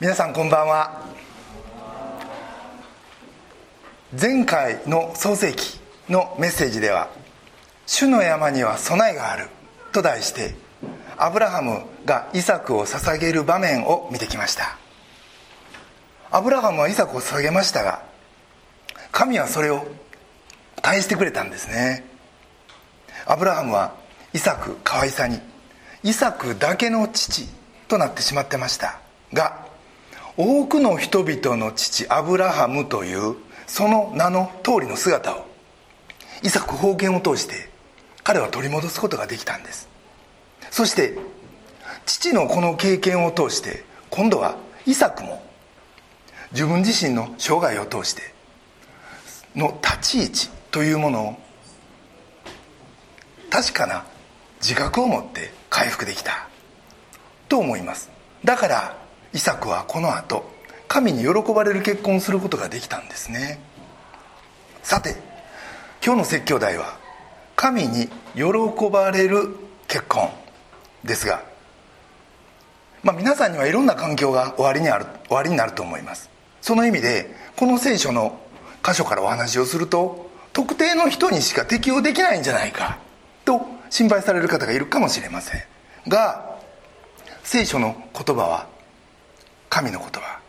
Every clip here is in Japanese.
皆さんこんばんは。前回の創世記のメッセージでは「主の山には備えがある」と題してアブラハムがイサクを捧げる場面を見てきました。アブラハムはイサクを捧げましたが神はそれを返してくれたんですね。アブラハムはイサク可愛さにイサクだけの父となってしまってましたが多くの人々の父アブラハムというその名の通りの姿をイサク封建を通して彼は取り戻すことができたんです。そして父のこの経験を通して今度はイサクも自分自身の生涯を通しての立ち位置というものを確かな自覚を持って回復できたと思います。だからイサクはこの後神に喜ばれる結婚をすることができたんですね。さて今日の説教題は「神に喜ばれる結婚」ですが、まあ、皆さんにはいろんな環境が終わりにある終わりになると思います。その意味でこの聖書の箇所からお話をすると特定の人にしか適用できないんじゃないかと心配される方がいるかもしれません。が聖書の言葉は神の言葉。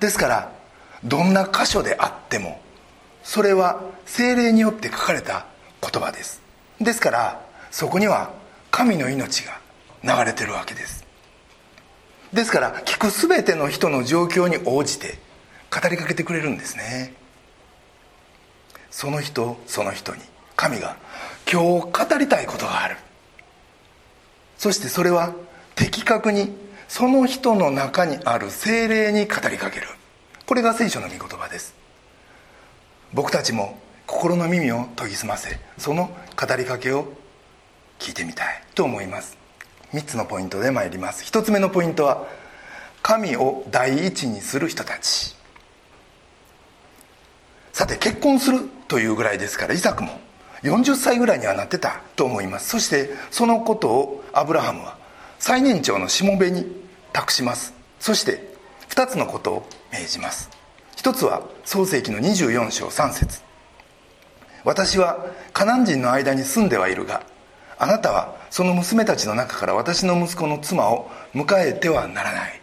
ですからどんな箇所であってもそれは精霊によって書かれた言葉です。ですからそこには神の命が流れてるわけです。ですから聞く全ての人の状況に応じて語りかけてくれるんですね。その人その人に神が今日語りたいことがある。そしてそれは的確にその人の中にある精霊に語りかける。これが聖書の御言葉です。僕たちも心の耳を研ぎ澄ませその語りかけを聞いてみたい。と思います。3つのポイントで参ります。1つ目のポイントは神を第一にする人たち。さて結婚するというぐらいですからイサクも40歳ぐらいにはなってたと思います。そしてそのことをアブラハムは最年長のしもべに託します。そして2つのことを命じます。一つは創世紀の24章3節。私はカナン人の間に住んではいるがあなたはその娘たちの中から私の息子の妻を迎えてはならない。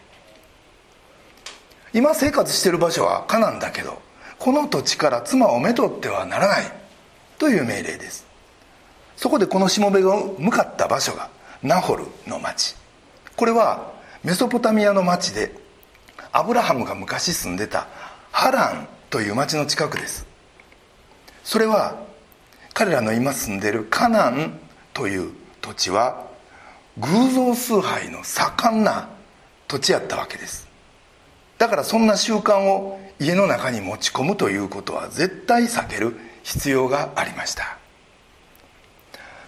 今生活している場所はカナンだけどこの土地から妻をめとってはならない。という命令です。そこでこのしもべが向かった場所がナホルの町。これはメソポタミアの町でアブラハムが昔住んでたハランという町の近くです。それは彼らの今住んでるカナンという土地は偶像崇拝の盛んな土地やったわけです。だからそんな習慣を家の中に持ち込むということは絶対避ける必要がありました。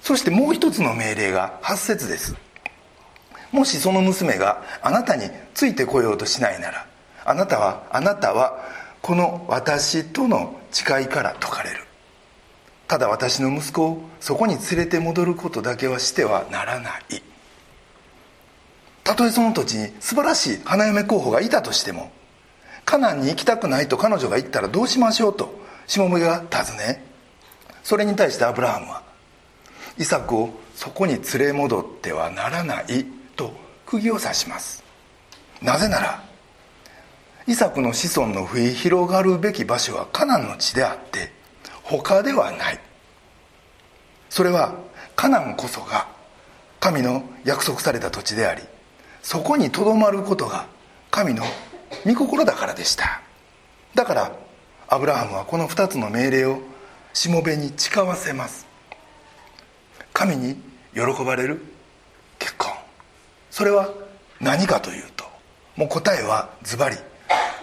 そしてもう一つの命令が8節です。もしその娘があなたについてこようとしないならあなたはあなたはこの私との誓いから解かれる。ただ私の息子をそこに連れて戻ることだけはしてはならない。たとえその土地に素晴らしい花嫁候補がいたとしてもカナンに行きたくないと彼女が言ったらどうしましょうとしもべが尋ねそれに対してアブラハムはイサクをそこに連れ戻ってはならない。釘を刺します。なぜならイサクの子孫の増え広がるべき場所はカナンの地であって他ではない。それはカナンこそが神の約束された土地でありそこにとどまることが神の御心だからでした。だからアブラハムはこの2つの命令をしもべに誓わせます。神に喜ばれる結婚。それは何かというともう答えはズバリ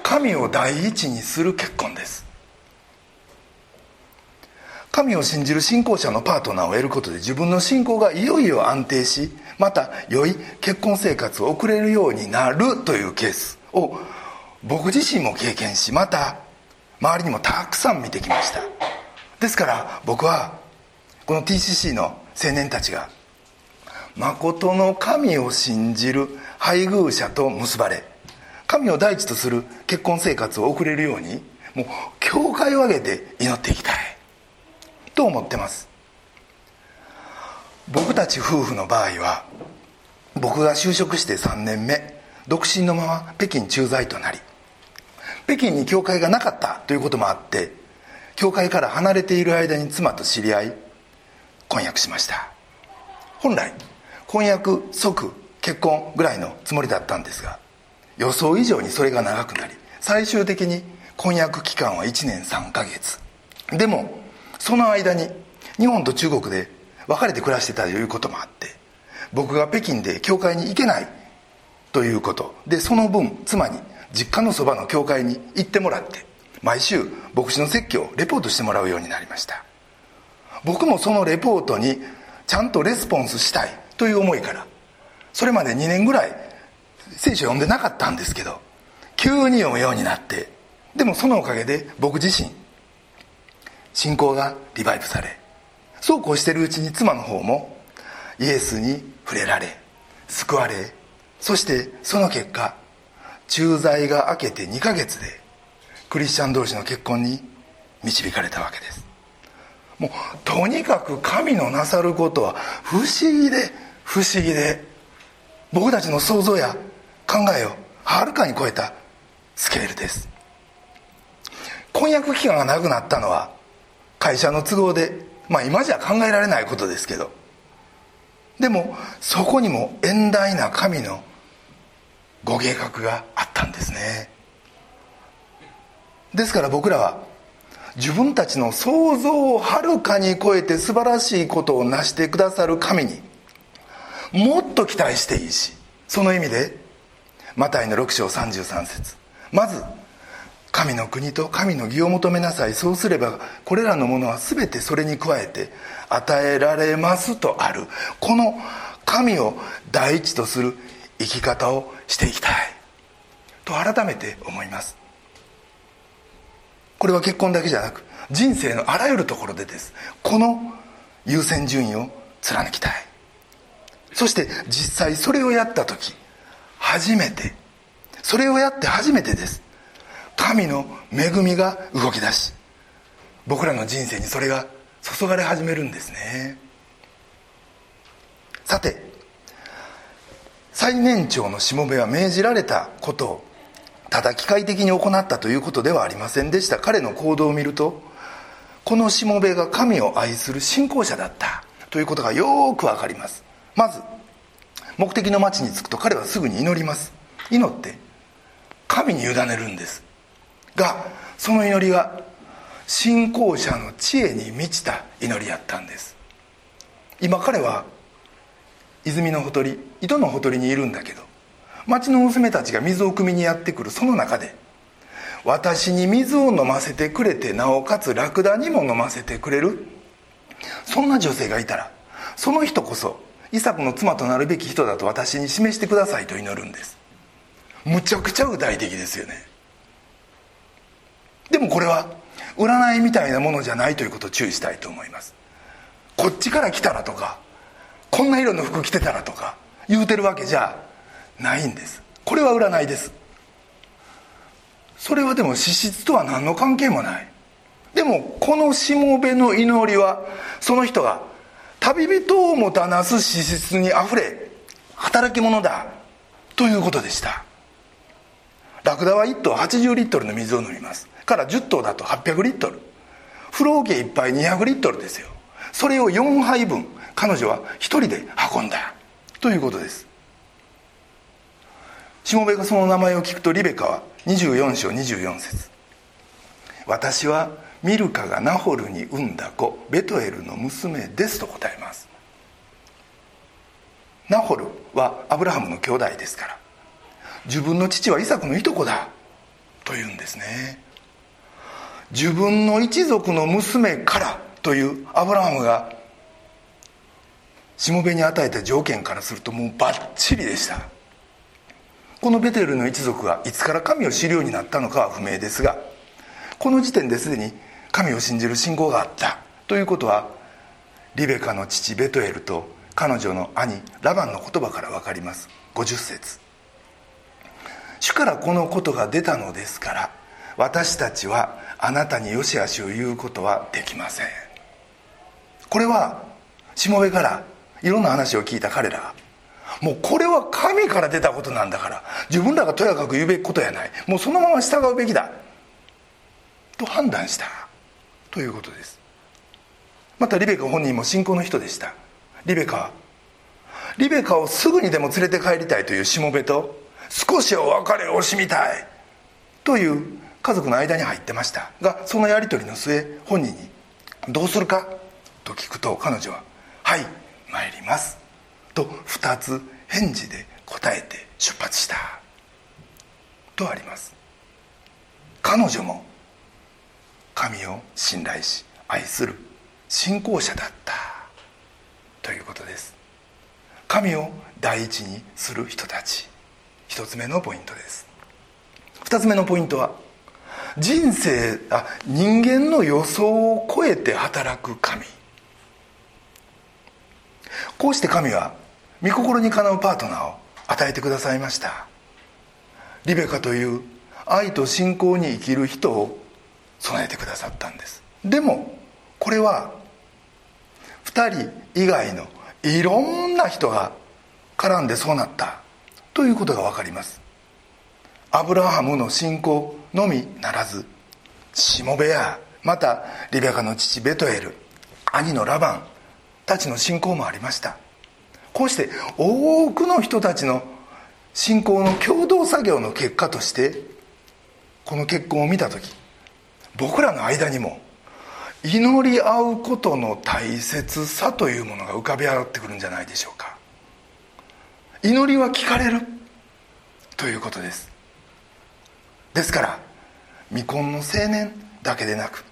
神を第一にする結婚です。神を信じる信仰者のパートナーを得ることで自分の信仰がいよいよ安定しまた良い結婚生活を送れるようになるというケースを僕自身も経験しまた周りにもたくさん見てきました。ですから僕はこの TCC の青年たちが誠の神を信じる配偶者と結ばれ神を第一とする結婚生活を送れるようにもう教会を挙げて祈っていきたい。と思ってます。僕たち夫婦の場合は僕が就職して3年目独身のまま北京駐在となり北京に教会がなかったということもあって教会から離れている間に妻と知り合い婚約しました。本来婚約即結婚ぐらいのつもりだったんですが予想以上にそれが長くなり最終的に婚約期間は1年3ヶ月。でもその間に日本と中国で別れて暮らしてたということもあって僕が北京で教会に行けないということ。でその分妻に実家のそばの教会に行ってもらって毎週牧師の説教をレポートしてもらうようになりました。僕もそのレポートにちゃんとレスポンスしたい。という思いから。それまで2年ぐらい聖書を読んでなかったんですけど急に読むようになってでもそのおかげで僕自身信仰がリバイブされそうこうしてるうちに妻の方もイエスに触れられ救われそしてその結果駐在が明けて2ヶ月でクリスチャン同士の結婚に導かれたわけです。もうとにかく神のなさることは不思議で不思議で僕たちの想像や考えをはるかに超えたスケールです。婚約期間がなくなったのは会社の都合でまあ今じゃ考えられないことですけどでもそこにも遠大な神のご計画があったんですね。ですから僕らは自分たちの想像をはるかに超えて素晴らしいことを成してくださる神にもっと期待していいしその意味でマタイの6章33節。まず神の国と神の義を求めなさい。そうすればこれらのものは全てそれに加えて与えられますとある。この神を第一とする生き方をしていきたい。と改めて思います。これは結婚だけじゃなく人生のあらゆるところでです。この優先順位を貫きたい。そして実際それをやった時初めてそれをやって初めてです。神の恵みが動き出し僕らの人生にそれが注がれ始めるんですね。さて最年長のしもべは命じられたことをただ機械的に行ったということではありませんでした。彼の行動を見るとこのしもべが神を愛する信仰者だったということがよくわかります。まず目的の町に着くと彼はすぐに祈ります。祈って神に委ねるんです。がその祈りは信仰者の知恵に満ちた祈りやったんです。今彼は泉のほとり井戸のほとりにいるんだけど町の娘たちが水を汲みにやってくるその中で私に水を飲ませてくれてなおかつラクダにも飲ませてくれる。そんな女性がいたらその人こそイサクの妻となるべき人だと私に示してくださいと祈るんです。むちゃくちゃ具体的ですよね。でもこれは占いみたいなものじゃないということを注意したいと思います。こっちから来たらとかこんな色の服着てたらとか言うてるわけじゃないんです。これは占いです。それはでも資質とは何の関係もない。でもこのしもべの祈りはその人が旅人をもたなす資質にあふれ働き者だということでした。ラクダは1頭80リットルの水を飲みます。から10頭だと800リットル。風呂桶1杯200リットルですよ。それを4杯分彼女は1人で運んだ。ということです。しもべがその名前を聞くとリベカは24章24節。私はミルカがナホルに産んだ子ベトエルの娘ですと答えます。ナホルはアブラハムの兄弟ですから自分の父はイサクのいとこだというんですね。自分の一族の娘からというアブラハムがしもべに与えた条件からするともうバッチリでした。このベテルの一族がいつから神を知るようになったのかは不明ですがこの時点ですでに神を信じる信仰があったということはリベカの父ベトエルと彼女の兄ラバンの言葉から分かります。50節。主からこのことが出たのですから私たちはあなたによしあしを言うことはできません。これはしもべからいろんな話を聞いた彼らがもうこれは神から出たことなんだから自分らがとやかく言うべきことやない。もうそのまま従うべきだ。と判断した。ということです。またリベカ本人も信仰の人でした。リベカはリベカをすぐにでも連れて帰りたいというしもべと少しは別れを惜しみたいという家族の間に入ってました。がそのやり取りの末本人に「どうするか?」と聞くと彼女は「はい参ります」と2つ返事で答えて出発した。とあります。彼女も神を信頼し愛する信仰者だった。ということです。神を第一にする人たち。一つ目のポイントです。二つ目のポイントは人生あ人間の予想を超えて働く神。こうして神は御心にかなうパートナーを与えてくださいました。リベカという愛と信仰に生きる人を備えてくださったんです。でもこれは2人以外のいろんな人が絡んでそうなったということが分かります。アブラハムの信仰のみならずしもべやまたリベカの父ベトエル兄のラバンたちの信仰もありました。こうして多くの人たちの信仰の共同作業の結果としてこの結婚を見た時僕らの間にも祈り合うことの大切さというものが浮かび上がってくるんじゃないでしょうか。祈りは聞かれる。ということです。ですから未婚の青年だけでなく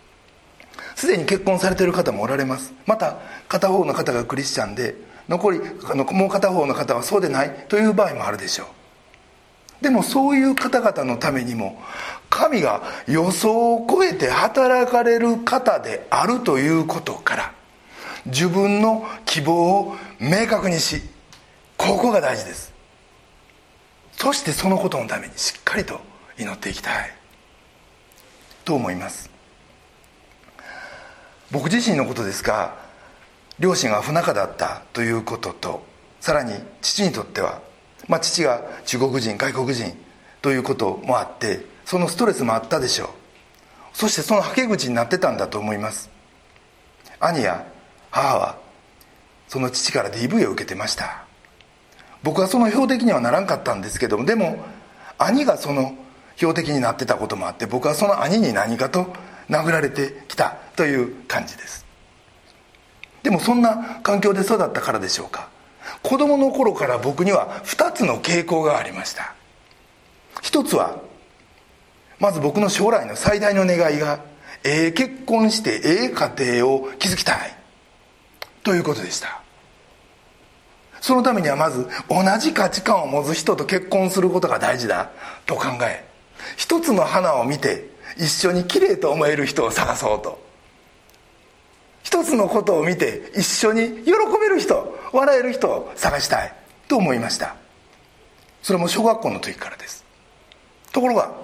すでに結婚されてる方もおられます。また片方の方がクリスチャンで残りあのもう片方の方はそうでないという場合もあるでしょう。でもそういう方々のためにも神が予想を超えて働かれる方であるということから自分の希望を明確にしここが大事です。そしてそのことのためにしっかりと祈っていきたい。と思います。僕自身のことですが両親が不仲だったということとさらに父にとっては、まあ、父が中国人外国人ということもあってそのストレスもあったでしょう。そしてそのはけ口になってたんだと思います。兄や母はその父から DV を受けてました。僕はその標的にはならんかったんですけどもでも兄がその標的になってたこともあって僕はその兄に何かと殴られてきたという感じです。でもそんな環境で育ったからでしょうか。子供の頃から僕には2つの傾向がありました。一つはまず僕の将来の最大の願いがええ結婚してええ家庭を築きたい。ということでした。そのためにはまず同じ価値観を持つ人と結婚することが大事だ。と考え一つの花を見て一緒に綺麗と思える人を探そうと。一つのことを見て一緒に喜べる人笑える人を探したいと思いました。それも小学校の時からです。ところが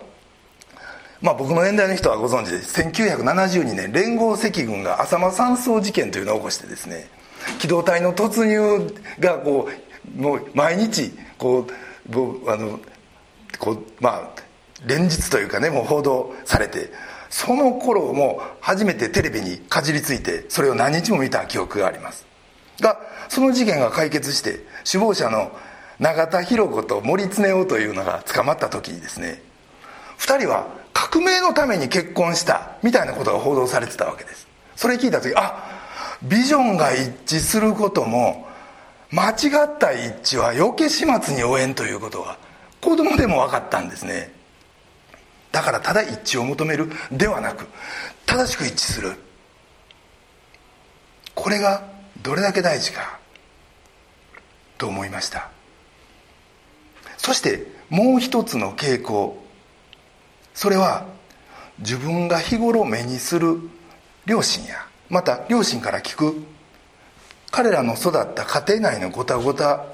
まあ僕の年代の人はご存知で1972年連合赤軍が浅間山荘事件というのを起こしてですね機動隊の突入がこうもう毎日こうあのこうまあ連日というかねもう報道されてその頃も初めてテレビにかじりついてそれを何日も見た記憶があります。がその事件が解決して首謀者の永田博子と森恒夫というのが捕まった時にですね2人は革命のために結婚したみたいなことが報道されてたわけです。それ聞いた時あビジョンが一致することも間違った一致は余計始末に応援ということが子供でも分かったんですね。だからただ一致を求めるではなく正しく一致する。これがどれだけ大事かと思いました。そしてもう一つの傾向。それは自分が日頃目にする両親やまた両親から聞く彼らの育った家庭内のごたごた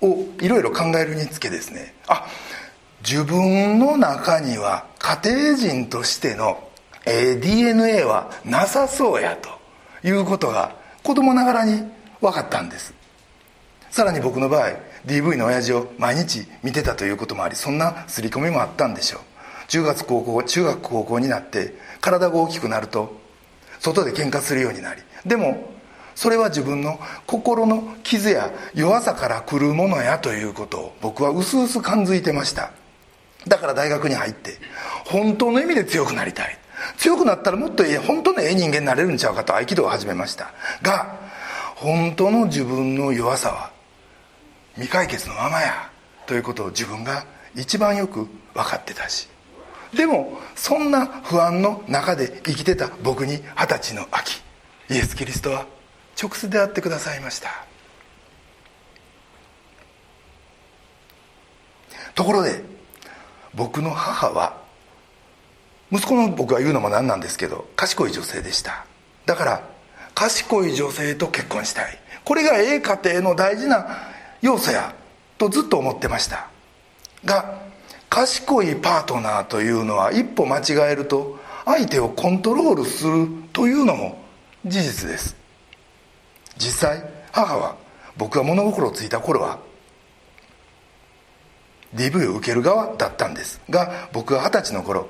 をいろいろ考えるにつけですね。あ自分の中には家庭人としての DNA はなさそうやということが子供ながらに分かったんです。さらに僕の場合 DV の親父を毎日見てたということもありそんな刷り込みもあったんでしょう。中学高校中学高校になって体が大きくなると外で喧嘩するようになりでもそれは自分の心の傷や弱さから来るものやということを僕は薄々感づいてました。だから大学に入って本当の意味で強くなりたい。強くなったらもっと本当のええ人間になれるんちゃうかと合気道を始めました。が本当の自分の弱さは未解決のままやということを自分が一番よく分かってたし。でもそんな不安の中で生きてた僕に二十歳の秋イエス・キリストは直接出会ってくださいました。ところで僕の母は息子の僕が言うのもなんなんですけど賢い女性でした。だから賢い女性と結婚したい。これがええ家庭の大事な要素やとずっと思ってました。が賢いパートナーというのは一歩間違えると相手をコントロールするというのも事実です。実際母は僕が物心ついた頃は DV を受ける側だったんですが僕が二十歳の頃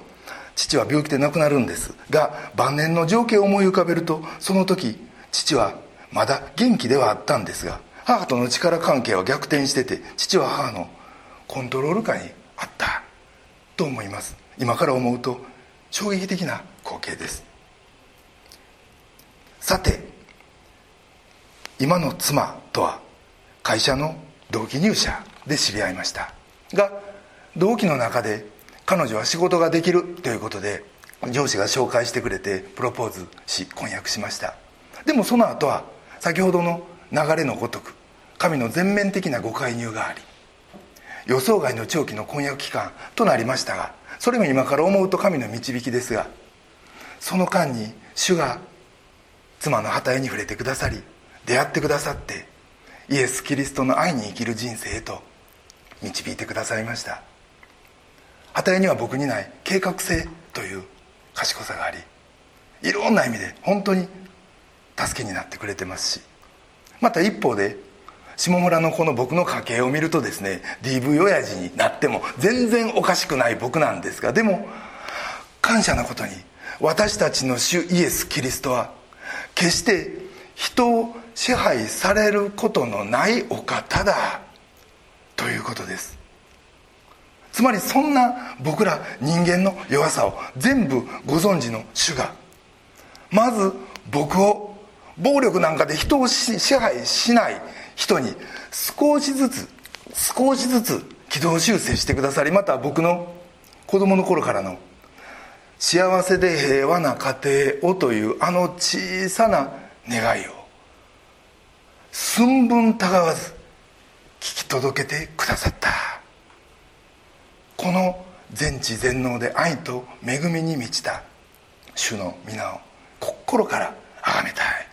父は病気で亡くなるんですが晩年の情景を思い浮かべるとその時父はまだ元気ではあったんですが母との力関係は逆転してて父は母のコントロール下にあったと思います。今から思うと衝撃的な光景です。さて今の妻とは会社の同期入社で知り合いました。が同期の中で彼女は仕事ができるということで上司が紹介してくれてプロポーズし婚約しました。でもその後は先ほどの流れのごとく神の全面的なご介入があり予想外の長期の婚約期間となりましたがそれも今から思うと神の導きですがその間に主が妻の旗絵に触れてくださり出会ってくださってイエス・キリストの愛に生きる人生へと導いてくださいました。旗絵には僕にない計画性という賢さがありいろんな意味で本当に助けになってくれてますしまた一方で下村のこの僕の家系を見るとですね DV 親父になっても全然おかしくない僕なんですがでも感謝なことに私たちの主イエス・キリストは決して人を支配されることのないお方だ。ということです。つまりそんな僕ら人間の弱さを全部ご存知の主がまず僕を暴力なんかで人を支配しない人に少しずつ少しずつ軌道修正してくださりまた僕の子供の頃からの幸せで平和な家庭をというあの小さな願いを寸分たがわず届けてくださった。この全知全能で愛と恵みに満ちた主の皆を心から崇めたい。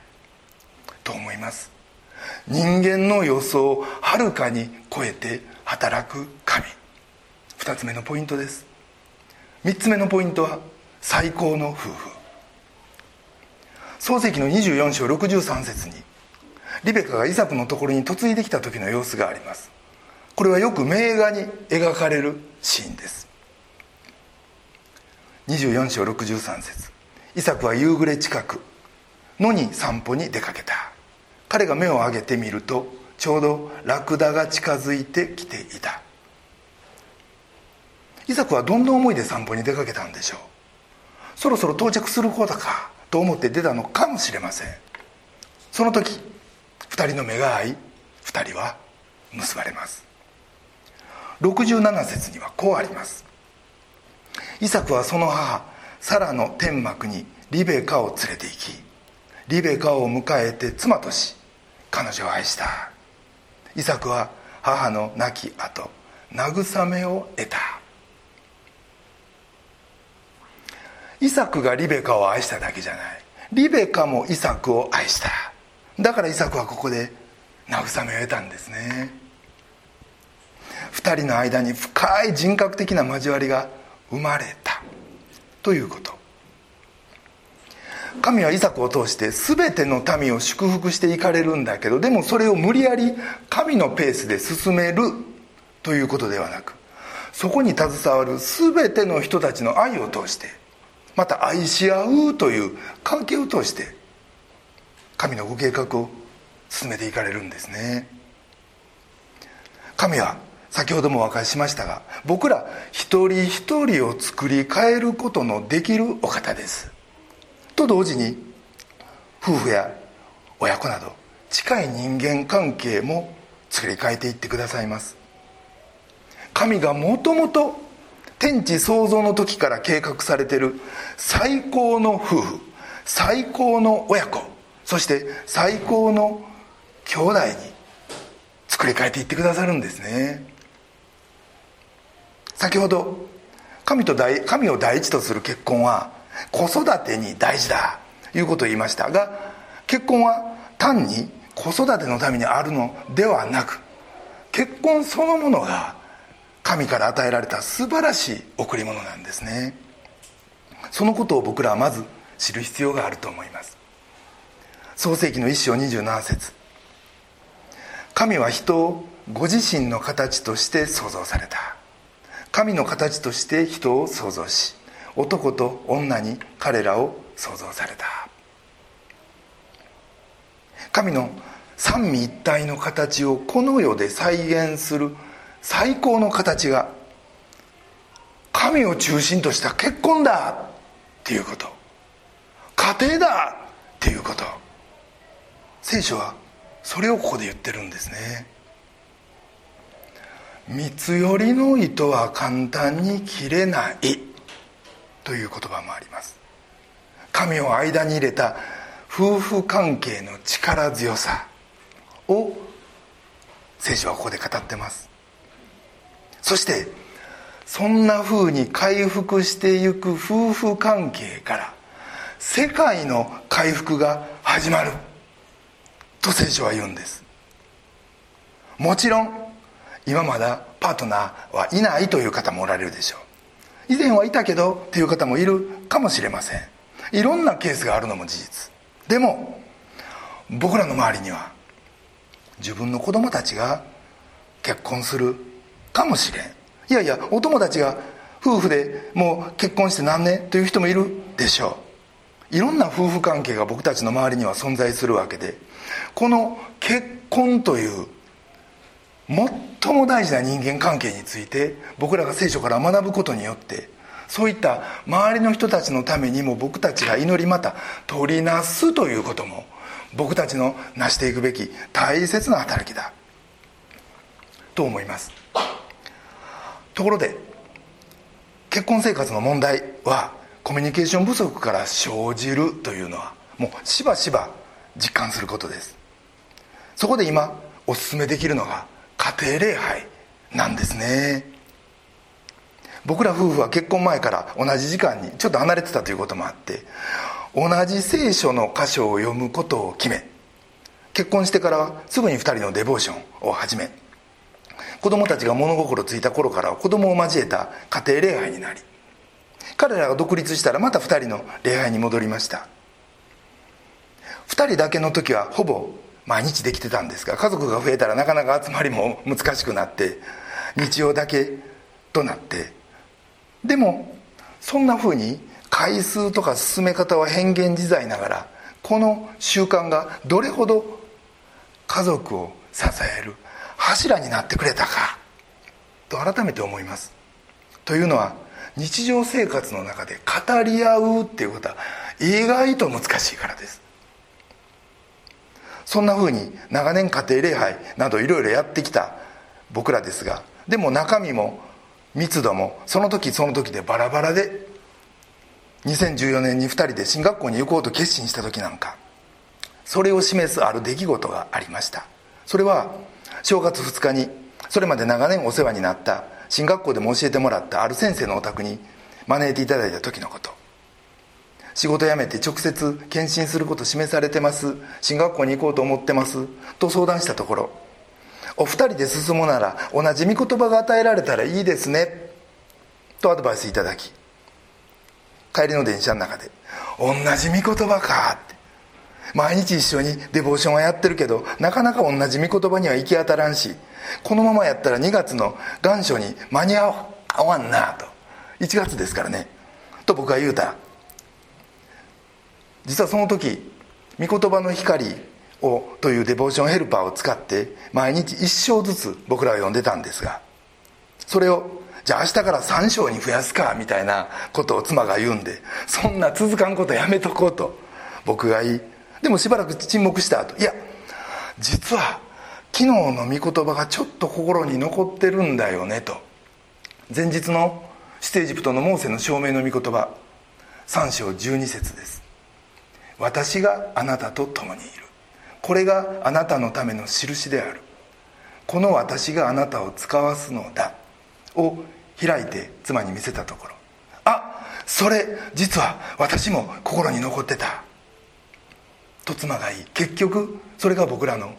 と思います。人間の予想をはるかに超えて働く神。2つ目のポイントです。3つ目のポイントは最高の夫婦。創世紀の24章63節にリベカがイサクのところに嫁いできた時の様子があります。これはよく名画に描かれるシーンです。24章63節。イサクは夕暮れ近く野に散歩に出かけた。彼が目を上げてみるとちょうどラクダが近づいてきていた。イサクはどんな思いで散歩に出かけたんでしょう？そろそろ到着することかと思って出たのかもしれません。その時2人の目が合い2人は結ばれます。67節にはこうあります。イサクはその母サラの天幕にリベカを連れて行きリベカを迎えて妻とし彼女を愛した。イサクは母の亡き後慰めを得た。イサクがリベカを愛しただけじゃない。リベカもイサクを愛した。だからイサクはここで慰めを得たんですね。2人の間に深い人格的な交わりが生まれた。ということ。神はイサクを通して全ての民を祝福していかれるんだけどでもそれを無理やり神のペースで進める。ということではなくそこに携わる全ての人たちの愛を通してまた愛し合うという関係を通して神のご計画を進めていかれるんですね。神は先ほどもお分かりしましたが僕ら一人一人を作り変えることのできるお方です。と同時に夫婦や親子など近い人間関係も作り変えていってくださいます。神がもともと天地創造の時から計画されている最高の夫婦最高の親子。そして最高の兄弟に作り変えていってくださるんですね。先ほど神と大神を第一とする結婚は子育てに大事だということを言いましたが結婚は単に子育てのためにあるのではなく結婚そのものが神から与えられた素晴らしい贈り物なんですね。そのことを僕らはまず知る必要があると思います。創世紀の一章27節。神は人をご自身の形として創造された。神の形として人を創造し男と女に彼らを創造された。神の三位一体の形をこの世で再現する最高の形が神を中心とした結婚だっていうこと。家庭だっていうこと。聖書はそれをここで言ってるんですね。三つ寄りの糸は簡単に切れない。という言葉もあります。神を間に入れた夫婦関係の力強さを聖書はここで語ってます。そしてそんな風に回復していく夫婦関係から世界の回復が始まる。と聖書は言うんです。もちろん今まだパートナーはいないという方もおられるでしょう。以前はいたけどっていう方もいるかもしれません。いろんなケースがあるのも事実。でも僕らの周りには自分の子供たちが結婚するかもしれん。いやいやお友達が夫婦でもう結婚して何年という人もいるでしょう。いろんな夫婦関係が僕たちの周りには存在するわけでこの結婚という最も大事な人間関係について僕らが聖書から学ぶことによってそういった周りの人たちのためにも僕たちが祈りまた取りなすということも僕たちの成していくべき大切な働きだ。と思います。ところで結婚生活の問題はコミュニケーション不足から生じるというのはもうしばしば実感することです。そこで今お勧めできるのが家庭礼拝なんですね。僕ら夫婦は結婚前から同じ時間にちょっと離れてたということもあって同じ聖書の箇所を読むことを決め結婚してからはすぐに2人のデボーションを始め子供たちが物心ついた頃から子供を交えた家庭礼拝になり彼らが独立したらまた2人の礼拝に戻りました。2人だけの時はほぼ毎日できてたんですが家族が増えたらなかなか集まりも難しくなって日曜だけとなって。でもそんなふうに回数とか進め方は変幻自在ながらこの習慣がどれほど家族を支える柱になってくれたかと改めて思います。というのは日常生活の中で語り合うっていうことは意外と難しいからです。そんなふうに長年家庭礼拝などいろいろやってきた僕らですがでも中身も密度もその時その時でバラバラで2014年に2人で進学校に行こうと決心した時なんかそれを示すある出来事がありました。それは正月2日にそれまで長年お世話になった進学校でも教えてもらったある先生のお宅に招いていただいた時のこと。仕事辞めて直接検診すること示されてます。進学校に行こうと思ってます。と相談したところお二人で進むなら同じ御言葉が与えられたらいいですね。とアドバイスいただき帰りの電車の中で「同じ御言葉か」って毎日一緒にデボーションはやってるけどなかなか同じ御言葉には行き当たらんしこのままやったら2月の願書に間に合わんなと。1月ですからね。と僕は言うた。ら実はその時御言葉の光をというデボーションヘルパーを使って毎日1章ずつ僕らは読んでたんですがそれをじゃあ明日から3章に増やすかみたいなことを妻が言うんでそんな続かんことやめとこうと僕が言いでもしばらく沈黙した後いや実は昨日の御言葉がちょっと心に残ってるんだよねと。前日の出エジプトのモーセの証明の御言葉3章12節です。私があなたと共にいる。これがあなたのための印である。この私があなたを使わすのだ。を開いて妻に見せたところ。あそれ実は私も心に残ってた。と妻が言い結局それが僕らの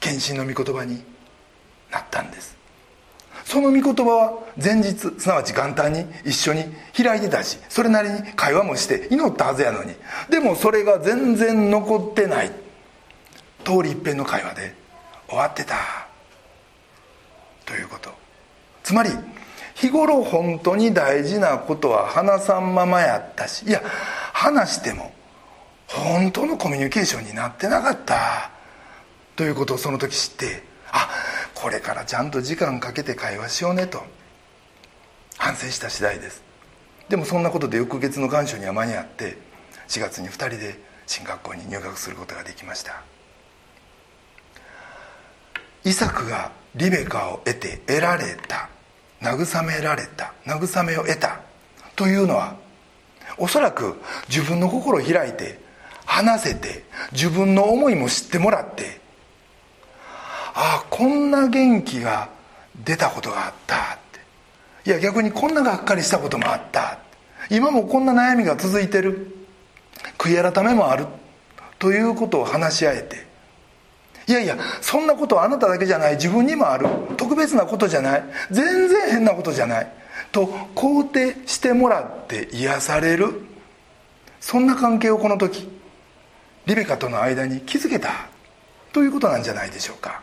献身の御言葉になったんです。その御言葉は前日すなわち元旦に一緒に開いてたしそれなりに会話もして祈ったはずやのに。でもそれが全然残ってない。通り一遍の会話で終わってた。ということ。つまり日頃本当に大事なことは話さんままやったしいや話しても本当のコミュニケーションになってなかった。ということをその時知ってあこれからちゃんと時間かけて会話しようねと。反省した次第です。でもそんなことで翌月の願書には間に合って4月に2人で進学校に入学することができました。イサクがリベカを得て得られた慰められた慰めを得たというのはおそらく自分の心を開いて話せて自分の思いも知ってもらってああこんな元気が出たことがあったって。いや逆にこんながっかりしたこともあった今もこんな悩みが続いてる。悔い改めもあるということを話し合えて。いやいやそんなことはあなただけじゃない。自分にもある。特別なことじゃない。全然変なことじゃない。と肯定してもらって癒される。そんな関係をこの時リベカとの間に築けた。ということなんじゃないでしょうか。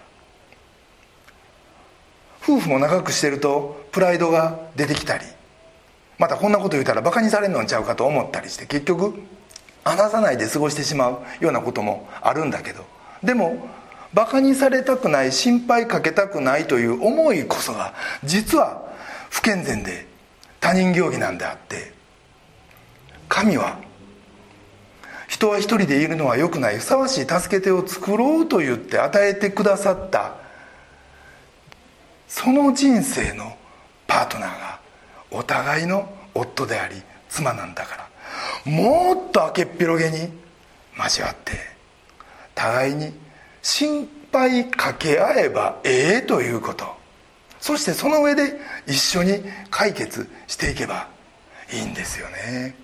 夫婦も長くしてるとプライドが出てきたりまたこんなこと言うたらバカにされるのんちゃうかと思ったりして結局話さないで過ごしてしまうようなこともあるんだけどでもバカにされたくない心配かけたくないという思いこそが実は不健全で他人行儀なんであって神は人は一人でいるのは良くないふさわしい助け手を作ろうと言って与えてくださったその人生のパートナーがお互いの夫であり妻なんだからもっと明けっぴろげに交わって互いに心配かけ合えばええということ。そしてその上で一緒に解決していけばいいんですよね。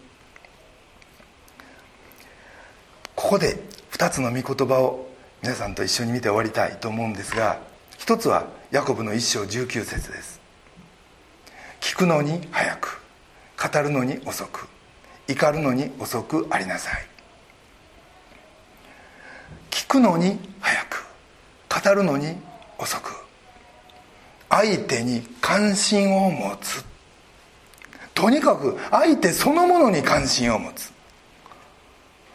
ここで2つの御言葉を皆さんと一緒に見て終わりたいと思うんですが一つはヤコブの一章19節です。聞くのに早く語るのに遅く怒るのに遅くありなさい。聞くのに早く語るのに遅く相手に関心を持つ。とにかく相手そのものに関心を持つ。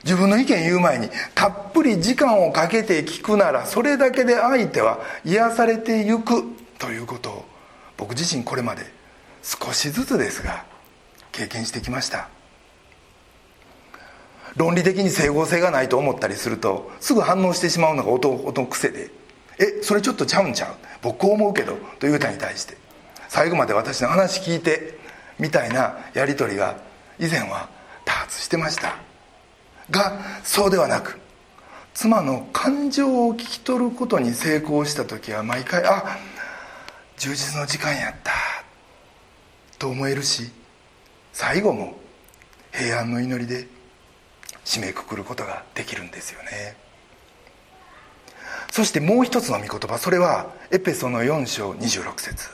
自分の意見言う前にたっぷり時間をかけて聞くならそれだけで相手は癒されてゆくということを僕自身これまで少しずつですが経験してきました。論理的に整合性がないと思ったりするとすぐ反応してしまうのが男の癖で「えそれちょっとちゃうんちゃう？僕こう思うけど」という歌に対して。最後まで私の話聞いてみたいなやり取りが以前は多発してました。がそうではなく妻の感情を聞き取ることに成功した時は毎回あ充実の時間やったと思えるし最後も平安の祈りで締めくくることができるんですよね。そしてもう一つの御言葉それはエペソの4章26節。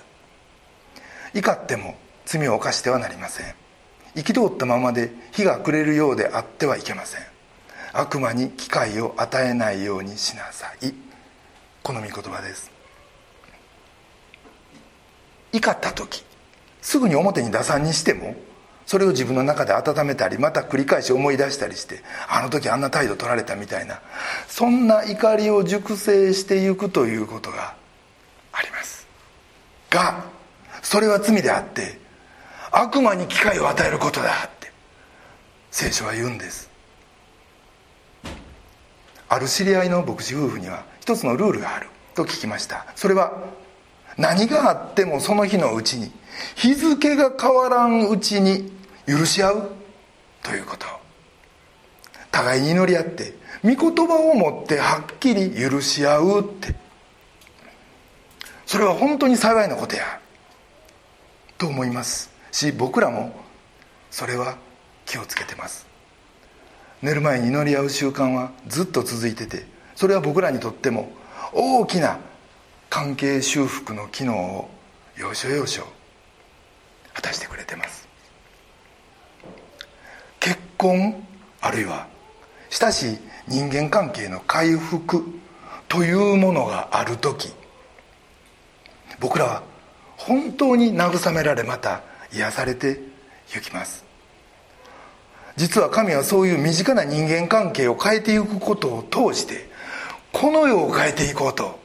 怒っても罪を犯してはなりません。憤ったままで日が暮れるようであってはいけません。悪魔に機会を与えないようにしなさい。この御言葉です。怒った時すぐに表に打算にしてもそれを自分の中で温めたりまた繰り返し思い出したりしてあの時あんな態度取られたみたいなそんな怒りを熟成していくということがあります。がそれは罪であって悪魔に機会を与えることだって聖書は言うんです。ある知り合いの牧師夫婦には一つのルールがあると聞きました。それは何があってもその日のうちに日付が変わらんうちに許し合う？ということ。互いに祈り合って御言葉を持ってはっきり許し合うって。それは本当に幸いなことやと思います。し僕らもそれは気をつけてます。寝る前に祈り合う習慣はずっと続いててそれは僕らにとっても大きな関係修復の機能を要所要所果たしてくれてます。結婚あるいは親しい人間関係の回復というものがある時僕らは本当に慰められまた癒されてゆきます。実は神はそういう身近な人間関係を変えていくことを通してこの世を変えていこうと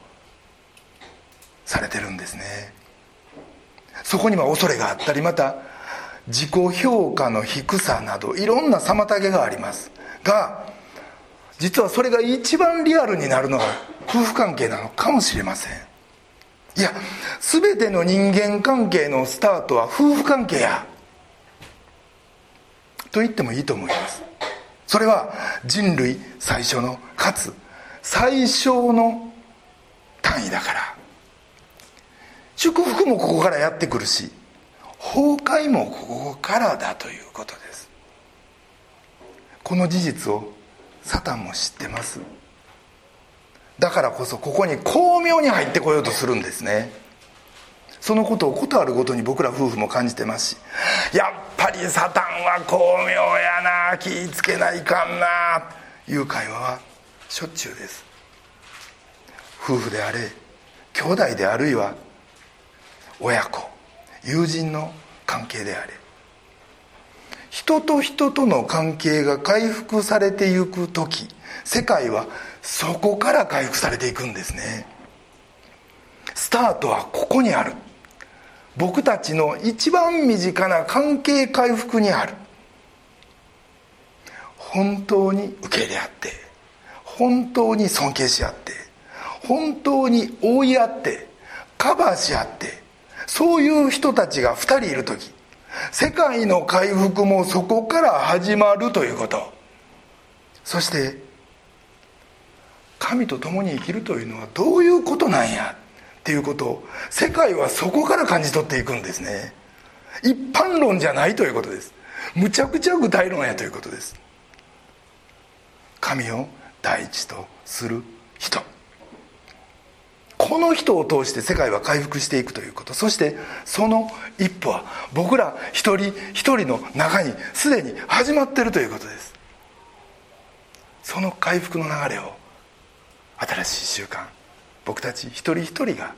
されてるんですね。そこには恐れがあったりまた自己評価の低さなどいろんな妨げがあります。が実はそれが一番リアルになるのが夫婦関係なのかもしれません。いや全ての人間関係のスタートは夫婦関係や。と言ってもいいと思います。それは人類最初のかつ最小の単位だから。祝福もここからやってくるし崩壊もここからだということです。この事実をサタンも知ってます。だからこそここに巧妙に入ってこようとするんですね。そのことをことあるごとに僕ら夫婦も感じてますし。やっぱりサタンは巧妙やな。気ぃつけないかんな。いう会話はしょっちゅうです。夫婦であれ兄弟であるいは親子友人の関係であれ。人と人との関係が回復されていく時世界はそこから回復されていくんですね。スタートはここにある。僕たちの一番身近な関係回復にある。本当に受け入れ合って本当に尊敬し合って本当に追い合ってカバーし合ってそういう人たちが2人いる時世界の回復もそこから始まるということ。そして神と共に生きるというのはどういうことなんや？っていうことを世界はそこから感じ取っていくんですね。一般論じゃないということです。むちゃくちゃ具体論やということです。神を第一とする人。この人を通して世界は回復していくということ。そしてその一歩は僕ら一人一人の中にすでに始まっているということです。その回復の流れを新しい習慣僕たち一人一人が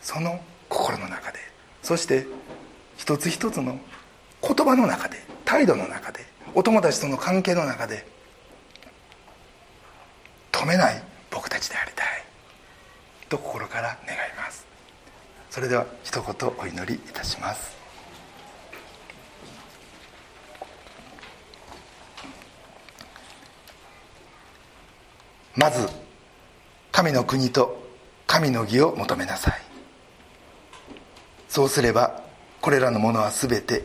その心の中でそして一つ一つの言葉の中で態度の中でお友達との関係の中で止めない僕たちでありたいと心から願います。それでは一言お祈りいたします。まず神の国と神の義を求めなさい。そうすればこれらのものは全て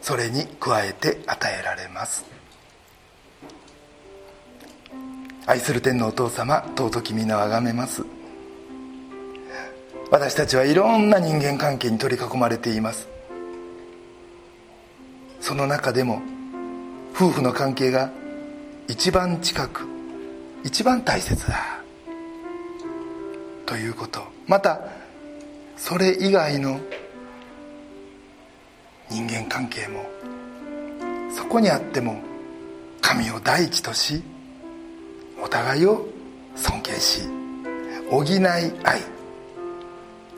それに加えて与えられます。愛する天のお父様尊き皆をあがめます。私たちはいろんな人間関係に取り囲まれています。その中でも夫婦の関係が一番近く一番大切だ。ということ。またそれ以外の人間関係もそこにあっても神を第一としお互いを尊敬し補い合い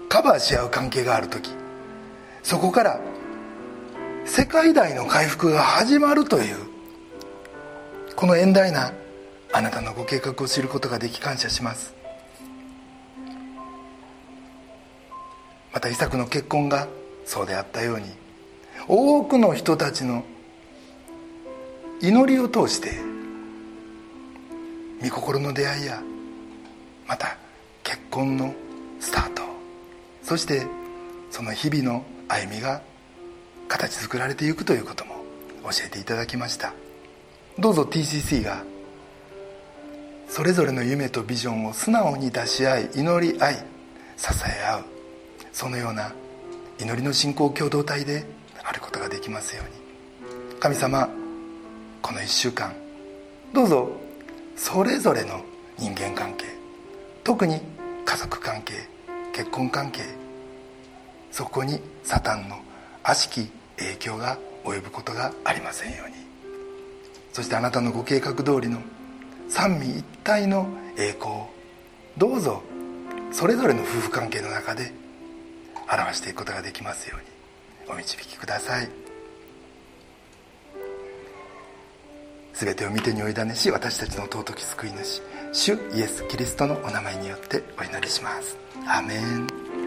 カバーし合う関係がある時そこから世界大の回復が始まるというこの遠大なあなたのご計画を知ることができ感謝します。またイサクの結婚がそうであったように多くの人たちの祈りを通して御心の出会いやまた結婚のスタートそしてその日々の歩みが形作られていくということも教えていただきました。どうぞ TCC がそれぞれの夢とビジョンを素直に出し合い祈り合い支え合う。そのような祈りの信仰共同体であることができますように。神様この1週間どうぞそれぞれの人間関係特に家族関係結婚関係そこにサタンの悪しき影響が及ぶことがありませんように。そしてあなたのご計画通りの三位一体の栄光をどうぞそれぞれの夫婦関係の中で表していくことができますようにお導きください。全てを見てにおいだねし私たちの尊き救い主主イエス・キリストのお名前によってお祈りします。アメン。